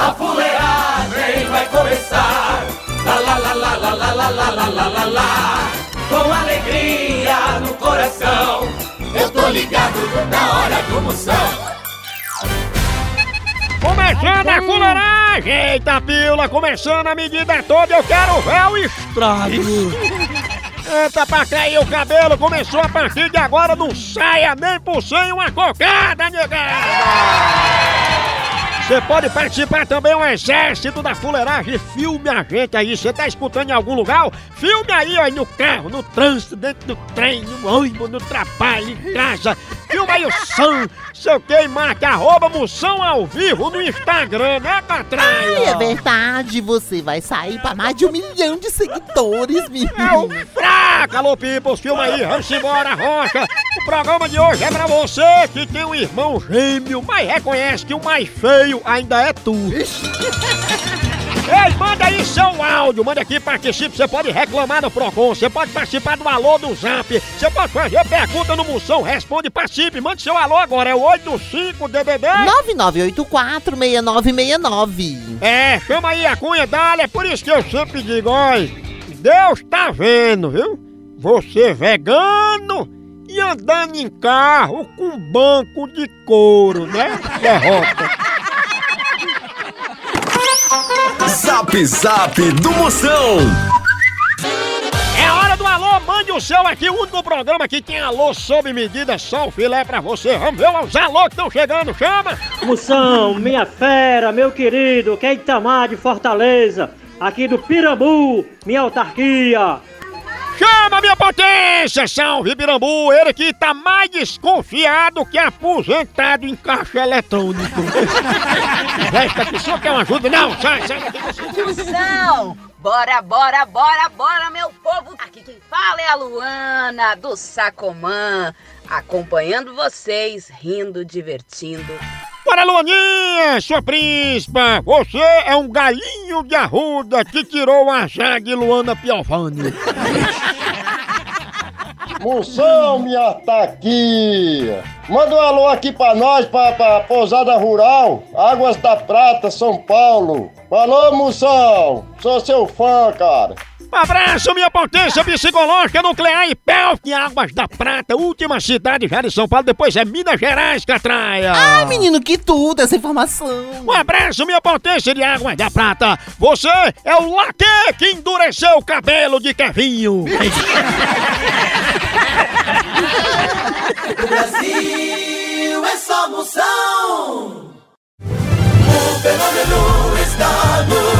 A fuleagem vai começar. Lá lá lá lá lá lá lá lá lá lá lá lá. Com alegria no coração, eu tô ligado na hora do Moção. Começando a fuleiragem! Eita pila, começando a medida toda, eu quero ver o estrago! Eita pra cair o cabelo, começou a partir de agora, não saia nem por sem uma cocada, negada! Você pode participar também do exército da fuleiragem. Filme a gente aí. Você tá escutando em algum lugar? Filme aí, ó, no carro, no trânsito, dentro do trem, no ônibus, no trabalho, em casa. Filma aí o som, sei o que, arroba moção ao vivo no Instagram, né, Catraia? Ai, é verdade, você vai sair pra mais de um milhão de seguidores, menino. É o fraca, alô, peoples, filma aí, vamos embora, Rocha. O programa de hoje é pra você que tem um irmão gêmeo, mas reconhece que o mais feio ainda é tu. Ei, manda aí seu áudio, manda aqui, participe. Você pode reclamar no Procon, você pode participar do alô do Zap, você pode fazer pergunta no Moção, responde, participe, mande seu alô agora, é o 85DDD. 99846969. É, chama aí a cunha dali, é por isso que eu sempre digo, olha, Deus tá vendo, viu? Você vegano e andando em carro com banco de couro, né? Derrota. Zap Zap do Moção. É hora do alô, mande o seu aqui, o único programa que tem alô sob medida, só o filé pra você. Vamos ver os alô que estão chegando, chama! Moção, minha fera, meu querido, que é Itamar de Fortaleza, aqui do Pirambu, minha autarquia. Chama, minha potência! Salve, Birambu! Ele que tá mais desconfiado que aposentado em caixa eletrônico. Resta que só quer uma ajuda? Não, sai, sai daqui. Moção! Bora, bora, bora, bora, meu povo! Aqui quem fala é a Luana, do Sacomã, acompanhando vocês, rindo, divertindo. Bora, Luaninha, sua príncipa! Você é um galinho de arruda que tirou a de Luana Piovani. Moção, minha taquia! Manda um alô aqui pra nós, pra, pra Pousada Rural, Águas da Prata, São Paulo. Alô, Moção! Sou seu fã, cara. Um abraço, minha potência psicológica nuclear e Pelk, Águas da Prata, última cidade já de São Paulo, depois é Minas Gerais, Catraia. Ai, menino, que tudo essa informação. Um abraço, minha potência de Águas da Prata. Você é o laque que endureceu o cabelo de Kevinho. O Brasil é só moção. O fenômeno está no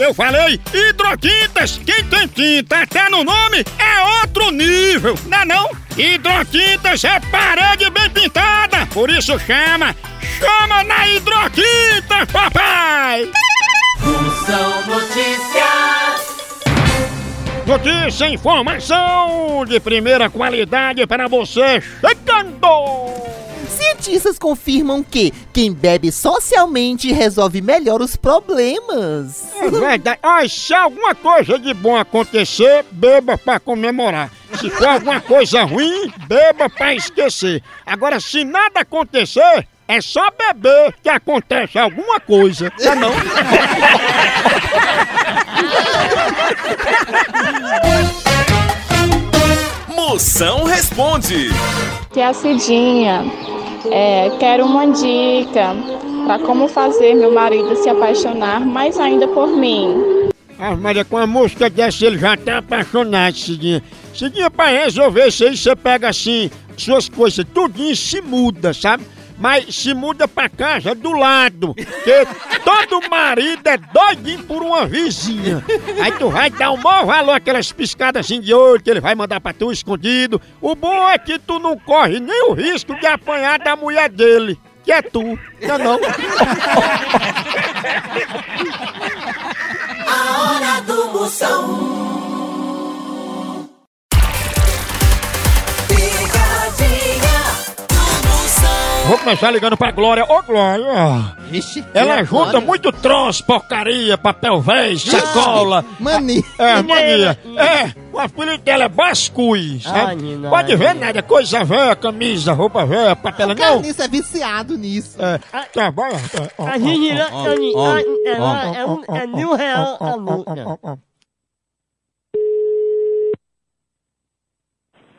Eu falei hidrotintas, quem tem tinta até no nome é outro nível, não é não? Hidrotintas é parede bem pintada, por isso chama, chama na hidrotintas, papai! Moção Notícias. Notícia, informação de primeira qualidade para você chegando! Cientistas confirmam que quem bebe socialmente resolve melhor os problemas. É verdade. Ai, se alguma coisa de bom acontecer, beba pra comemorar. Se for alguma coisa ruim, beba pra esquecer. Agora, se nada acontecer, é só beber que acontece alguma coisa. Tá não? Moção responde. Tia Cidinha, é, quero uma dica para como fazer meu marido se apaixonar mais ainda por mim. Ah, Maria, com a música dessa ele já tá apaixonado, Cidinha. Cidinha, pra resolver isso aí, você pega assim, suas coisas, tudinho se muda, sabe? Mas se muda pra casa do lado, porque todo marido é doidinho por uma vizinha. Aí tu vai dar o maior valor aquelas piscadas assim de olho que ele vai mandar pra tu escondido. O bom é que tu não corre nem o risco de apanhar da mulher dele, que é tu, não é não? começar ligando pra Glória. Ô, Glória! Vixe, Ela junta agora? muito troço, porcaria, papel velho, sacola. Mani. É, mania. É, o apelido dela é Bascui, sabe? Ai, não. Pode ver nada, coisa velha, camisa, roupa velha, papel, não. Carniça é viciado nisso. É, tá, vai. A gente é mil reais a multa.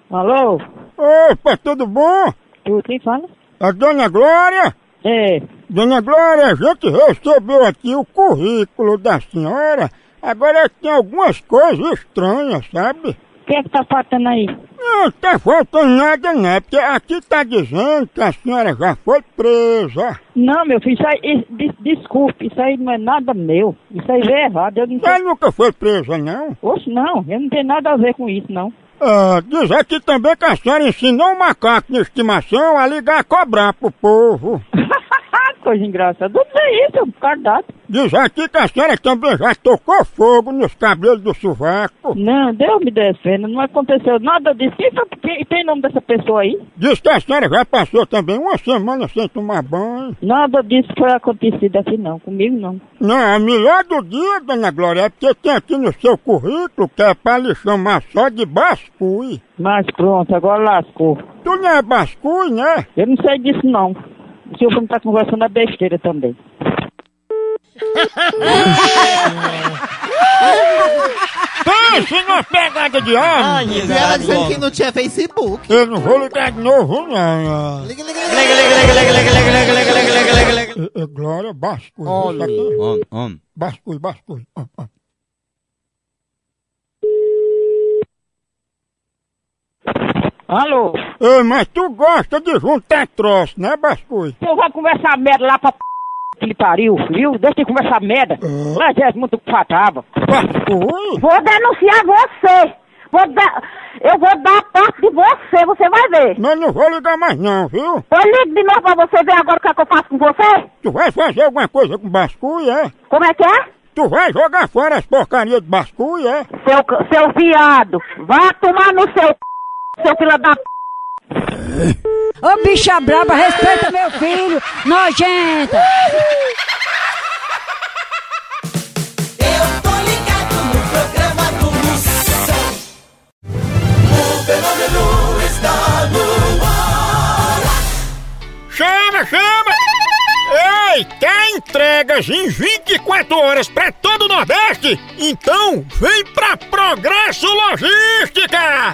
Alô? Opa, tudo bom? Tu quem fala? A dona Glória? É. Dona Glória, a gente recebeu aqui o currículo da senhora. Agora tem algumas coisas estranhas, sabe? O que é que tá faltando aí? Não tá faltando nada, né? Porque aqui tá dizendo que a senhora já foi presa. Não, meu filho, isso aí, isso- des- desculpe, isso aí não é nada meu. Isso aí é errado, eu não Ela sei. nunca foi presa, não? Oxe, não, eu não tenho nada a ver com isso, não. Ah, diz aqui também que a senhora ensinou um macaco de estimação a ligar a cobrar pro povo. Coisa engraçada. Não é isso, é um cardápio. Diz aqui que a senhora também já tocou fogo nos cabelos do sovaco. Não, Deus me defenda, não aconteceu nada disso. Quem, foi- quem tem nome dessa pessoa aí? Diz que a senhora já passou também uma semana sem tomar banho. Nada disso foi acontecido aqui não, comigo não. Não, a melhor do dia, dona Glória, é porque tem aqui no seu currículo que é pra lhe chamar só de bascui. Mas pronto, agora lascou. Tu não é bascui, né? Eu não sei disso não. O senhor não tá conversando é besteira também. Pense numa pegada de arma. E ela dizendo que não tinha Facebook. Eu não vou ligar de novo, não. Liga, liga, liga. É, é Glória Bascui. Olha. Homem, homem. Bascui, bascui. Ah, ah. Alô? Ei, mas tu gosta de juntar troço, né, Bascui? Senhor vai conversar merda lá pra p... que lhe pariu, viu? Deixa de conversar merda. Mas é muito fatava. Vou denunciar você. Vou dar, eu vou dar a parte de você, você vai ver. Mas não vou ligar mais não, viu? Eu ligo de novo pra você ver agora o que, é que eu faço com você. Tu vai fazer alguma coisa com Bascui, é? Como é que é? Tu vai jogar fora as porcarias de Bascui, é? Seu, seu viado. Vá tomar no seu c... seu filho da p... Ô bicha braba, respeita meu filho, nojenta! Eu tô ligado no programa do Moção. O fenômeno está no ar. Chama, chama! Ei, quer entregas em 24 horas pra todo o Nordeste? Então vem pra Progresso Logística!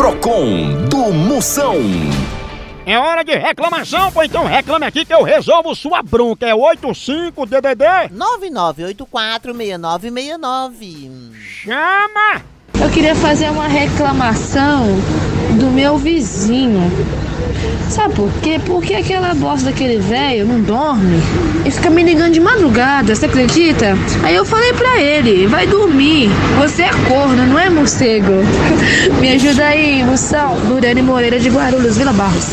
Procon do Moção. É hora de reclamação, pois então reclame aqui que eu resolvo sua bronca. É 85 DDD 99846969. Chama! Eu queria fazer uma reclamação do meu vizinho. Sabe por quê? Porque aquela bosta daquele velho não dorme e fica me ligando de madrugada, você acredita? Aí eu falei pra ele, vai dormir. Você é corno, não é morcego. Me ajuda aí, moção. Luriane Moreira de Guarulhos, Vila Barros.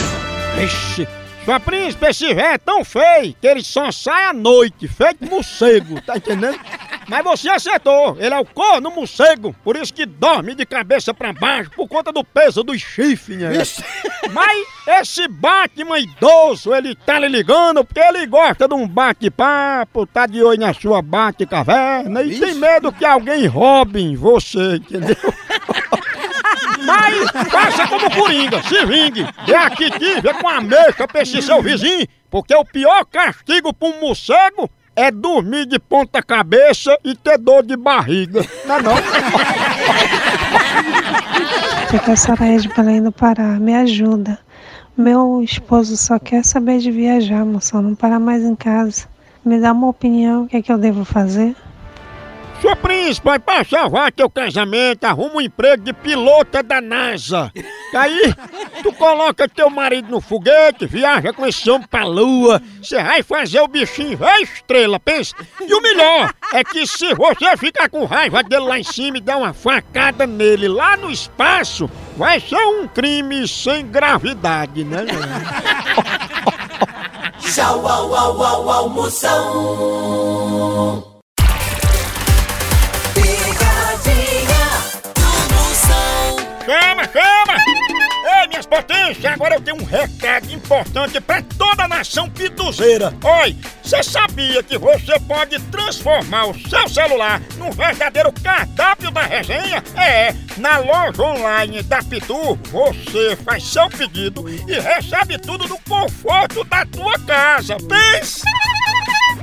Ixi, sua príncipe, esse velho é tão feio que ele só sai à noite, feito morcego, tá entendendo? Mas você acertou, ele é o corno morcego, por isso que dorme de cabeça pra baixo, por conta do peso dos chifres, né? Mas esse Batman idoso, ele tá lhe ligando porque ele gosta de um bate-papo, tá de olho na sua bate-caverna e tem medo que alguém roube você, entendeu? Mas faça como Coringa, se vingue. Dê aqui tive com a mexa pra esse seu vizinho, porque o pior castigo pra um morcego é dormir de ponta cabeça e ter dor de barriga. Não é não? Aqui é Soraya de Belém do Pará. Me ajuda. Meu esposo só quer saber de viajar, moção. Não parar mais em casa. Me dá uma opinião. O que é que eu devo fazer? Seu príncipe, pra salvar teu casamento, arruma um emprego de pilota da NASA. Aí, tu coloca teu marido no foguete, viaja com esse homem pra lua, você vai fazer o bichinho vai estrela, pensa. E o melhor é que se você ficar com raiva dele lá em cima e der uma facada nele lá no espaço, vai ser um crime sem gravidade, né? Tchau, au, au, au, au, Chama, chama! Ei, minhas potências, agora eu tenho um recado importante pra toda a nação pituzeira. Oi, você sabia que você pode transformar o seu celular num verdadeiro cardápio da resenha? É, na loja online da Pitu, você faz seu pedido e recebe tudo no conforto da tua casa. Pense!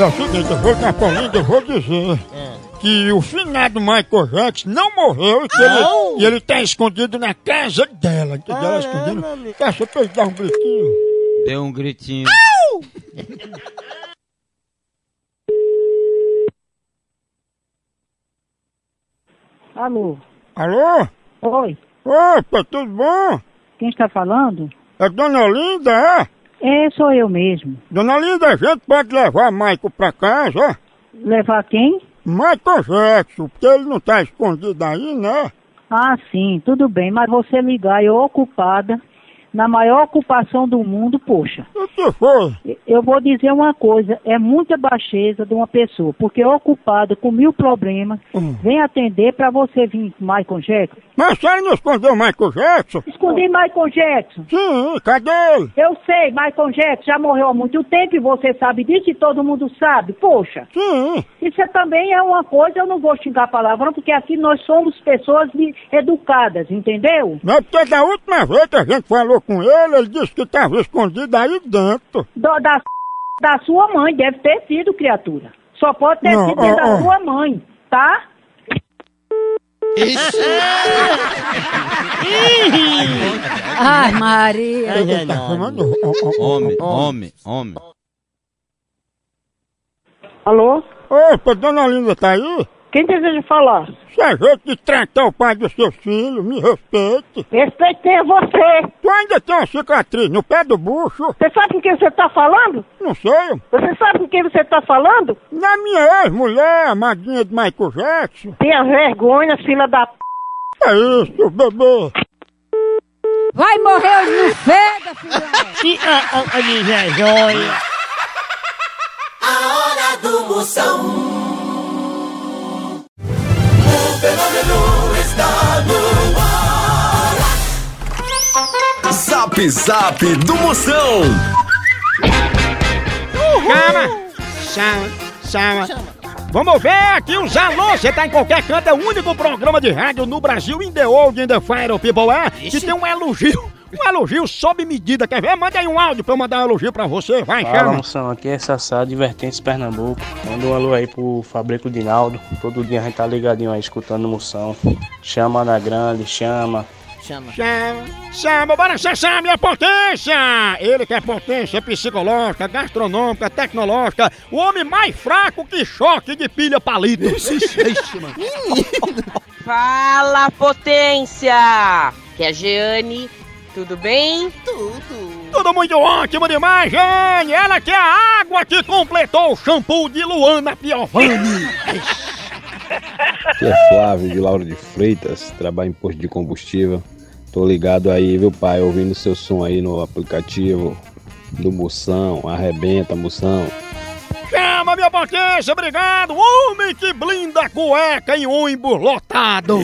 É o seguinte, eu vou na Paulinda, eu vou dizer que o finado Michael Jackson não morreu e que ele, e ele tá escondido na casa dela. Entendeu? Ela escondido. Deixa eu dar um gritinho. Deu um gritinho. Alô? Alô? Oi, Opa, tudo bom? quem está falando? É Dona Linda, é? É, sou eu mesmo. Dona Linda, a gente pode levar Michael pra casa? Levar quem? Michael Jackson, porque ele não tá escondido aí, né? Ah, sim, tudo bem, mas você ligar eu ocupada, na maior ocupação do mundo, poxa. O que foi? Eu vou dizer uma coisa, é muita baixeza de uma pessoa, porque ocupada com mil problemas, vem atender pra você vir Michael Jackson. Mas a senhora não escondeu o Michael Jackson? Escondi Michael Jackson. Sim, cadê ele? Eu sei, Michael Jackson já morreu há muito tempo e você sabe disso e todo mundo sabe. Poxa, Sim. isso é também é uma coisa, eu não vou xingar palavrão, porque aqui nós somos pessoas educadas, entendeu? Não, porque da última vez que a gente falou com ele, ele disse que estava escondido aí dentro. Do- da, da sua mãe, deve ter sido, criatura. Só pode ter Não, sido ó, da ó. sua mãe, tá? Ai, Maria. Tá ó, Homem, homem, homem. Alô? Opa, Dona Linda tá aí? Quem deseja falar? Se a gente tratar o pai dos seus filhos, me respeite. Respeitei você. Tu ainda tem uma cicatriz no pé do bucho? Você sabe com quem você tá falando? Não sei. Você sabe com quem você tá falando? Na minha ex-mulher, a madrinha de Michael Jackson. Tenha vergonha, filha da p... É isso, bebê. Vai morrer hoje no feda, filhote. A hora do Moção. O fenômeno está no ar. Zap Zap do Moção. Chama, chama, chama. Vamos ver aqui os alô, você tá em qualquer canto, é o único programa de rádio no Brasil, in the old, in the fire, people é, que tem um elogio, um elogio sob medida, quer ver? Manda aí um áudio pra eu mandar um elogio pra você, vai, Fala chama. moção, aqui é Sassá, Divertentes Pernambuco. Manda um alô aí pro Fabrico Dinaldo. Todo dia a gente tá ligadinho aí escutando moção. Chama na grande, chama. Chama. Chama, chama, bora acessar a minha potência! Ele que é potência psicológica, gastronômica, tecnológica, o homem mais fraco que choque de pilha palito. Fala, potência! Que é a Jeane, tudo bem? Tudo. Tudo muito ótimo demais, Jane! Ela que é a água que completou o shampoo de Luana Piovani. Aqui é Flávio de Lauro de Freitas, trabalho em posto de combustível. Tô ligado aí, viu pai, ouvindo seu som aí no aplicativo do Moção, arrebenta Moção. Chama minha potência, obrigado! Homem que blinda a cueca em ônibus lotado!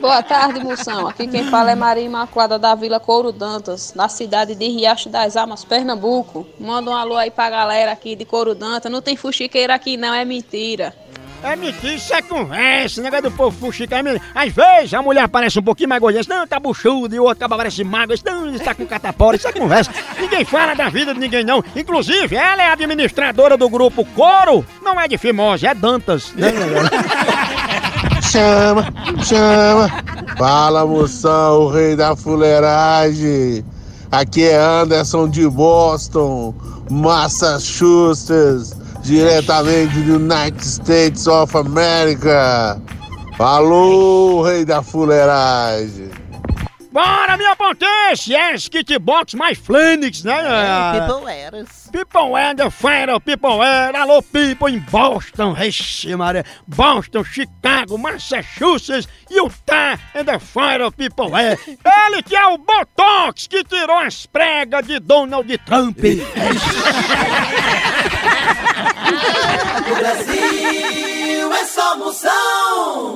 Boa tarde, moção. Aqui quem fala é Maria Imaculada da Vila Couro Dantas, na cidade de Riacho das Almas, Pernambuco. Manda um alô aí pra galera aqui de Couro Dantas. Não tem fuxiqueira aqui não, é mentira. É mentira, isso é conversa, negócio do povo fuxica. é mentira. Às vezes a mulher parece um pouquinho mais gordinha, não, tá buchudo, e o outro acaba parece magro, não, está com catapora, isso é conversa. Ninguém fala da vida de ninguém, não. Inclusive, ela é administradora do grupo Coro, não é de Fimose, é Dantas. Né? Chama, chama. Fala, moção, o rei da fuleiragem. Aqui é Anderson de Boston, Massachusetts, diretamente do United States of America. Falou, rei da fuleiragem. Bora, minha potência! Yes, kitbox mais Flenix, né? People Eras. People and the Fire, People Air, alô People em Boston, Vixe Maria, Boston, Chicago, Massachusetts, Utah and the Fire, People Air. Ele que é o Botox que tirou as pregas de Donald Trump. O Brasil é só moção.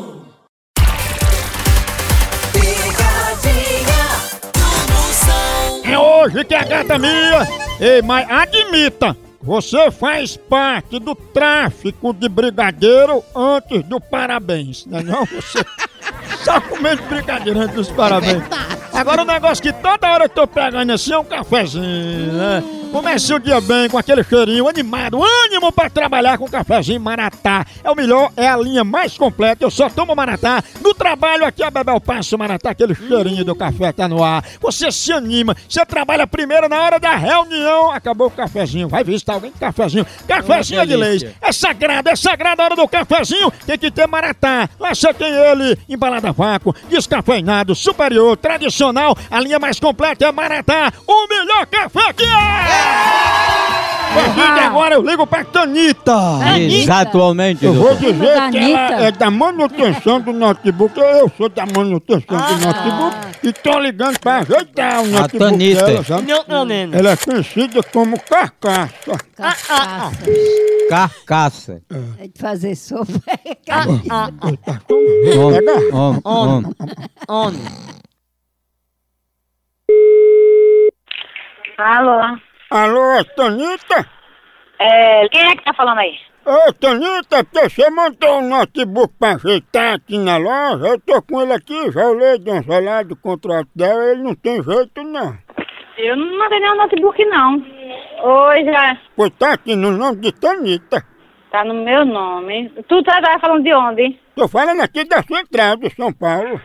É hoje que a gata minha. Ei, mas admita, você faz parte do tráfico de brigadeiro antes do parabéns, não é não? Você só comendo brigadeiro antes dos parabéns. Agora o negócio que toda hora eu tô pegando assim é um cafezinho, né? Comece o dia bem com aquele cheirinho animado, ânimo pra trabalhar com cafezinho Maratá. É o melhor, é a linha mais completa. Eu só tomo Maratá. No trabalho aqui a Bebel passa o Maratá, aquele cheirinho do café tá no ar. Você se anima, você trabalha primeiro na hora da reunião. Acabou o cafezinho, vai visitar alguém com cafezinho. Cafezinho é de leite. É sagrado, é sagrado a hora do cafezinho. Tem que ter Maratá. Lá você tem ele embalado a vácuo, descafeinado, superior, tradicional. A linha mais completa é Maratá. O melhor café que é! A partir de agora eu ligo pra Tanita. Exatamente, Eu vou doutor. dizer que ela é da manutenção do notebook. Eu sou da manutenção do notebook e tô ligando pra ajeitar o notebook Tanita. dela, sabe? Ela é conhecida como carcaça. Carcaça. É de fazer sopa. Homem, homem, homem. Homem. Alô? Alô, Tanita? É, quem é que tá falando aí? Ô, porque você mandou um notebook pra ajeitar aqui na loja, eu tô com ele aqui, já olhei de uma olhada do contrato dela, ele não tem jeito não. Eu não mandei nenhum notebook, não. Oi, já. Pois tá aqui no nome de Tanita. Tá no meu nome. Tu tá, tá falando de onde? Tô falando aqui da Central de São Paulo.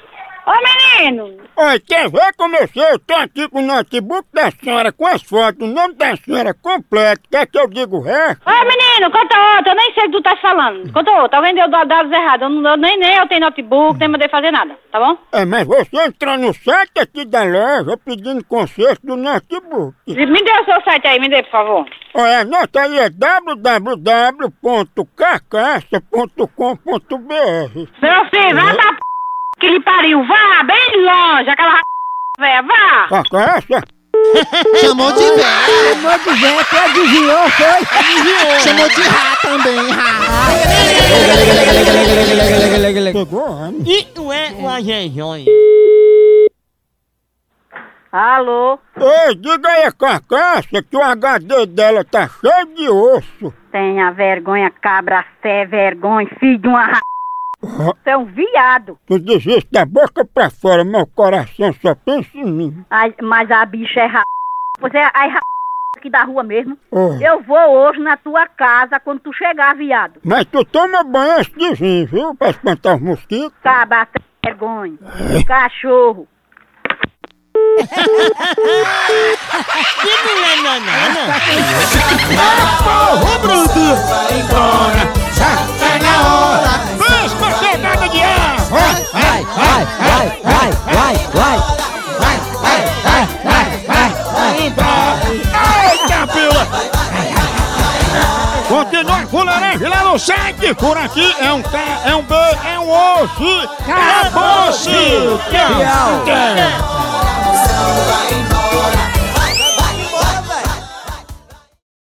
Ô, menino! Menino? Oi, quer ver como eu sei? Eu tô aqui com o notebook da senhora, com as fotos, o nome da senhora completo. Quer que eu diga o resto? Oi, menino, conta outra. Eu nem sei o que tu tá falando. Conta outra. Tá vendo? Eu dou dados errados. Eu não, eu nem, nem eu tenho notebook, nem mandei fazer nada. Tá bom? É, mas você entrou no site aqui da loja pedindo conserto do notebook. Me dê o seu site aí, me dê, por favor. Olha, anota aí, é www.carcaça.com.br. Meu filho, vá da p... que lhe pariu. Vá, bem longe, aquela véia. Vá. Carcaça? Chamou de véia. Chamou de véia, tu adivinhou, foi? Adivinhou. Chamou de rá também, rá. Pegou, E tu é uma jejonha. Alô? Ei, diga aí, Carcaça, que o HD dela tá cheio de osso. Tenha vergonha, cabra, fé, vergonha, filho de uma ra... Você é um viado. Tu diz isso da boca pra fora, meu coração só pensa em mim. Ai, mas a bicha é ra... Você é a ra... aqui da rua mesmo. Oh. Eu vou hoje na tua casa quando tu chegar, viado. Mas tu toma banho antes de vir, viu? Pra espantar os mosquitos. Cabra, fé, vergonha. Cachorro. Que mulher nanana. Porra, bruto! Vai embora, já tá na hora. Vem, escorregada de ar! Vai, vai, vai, vai, vai, vai, vai. Vai, vai, vai, vai, vai, vai embora. Eita, pila! Continua fuleiragem lá no site, por aqui é um K, é um B, é um osso, acabou-se! Tchau! Tchau.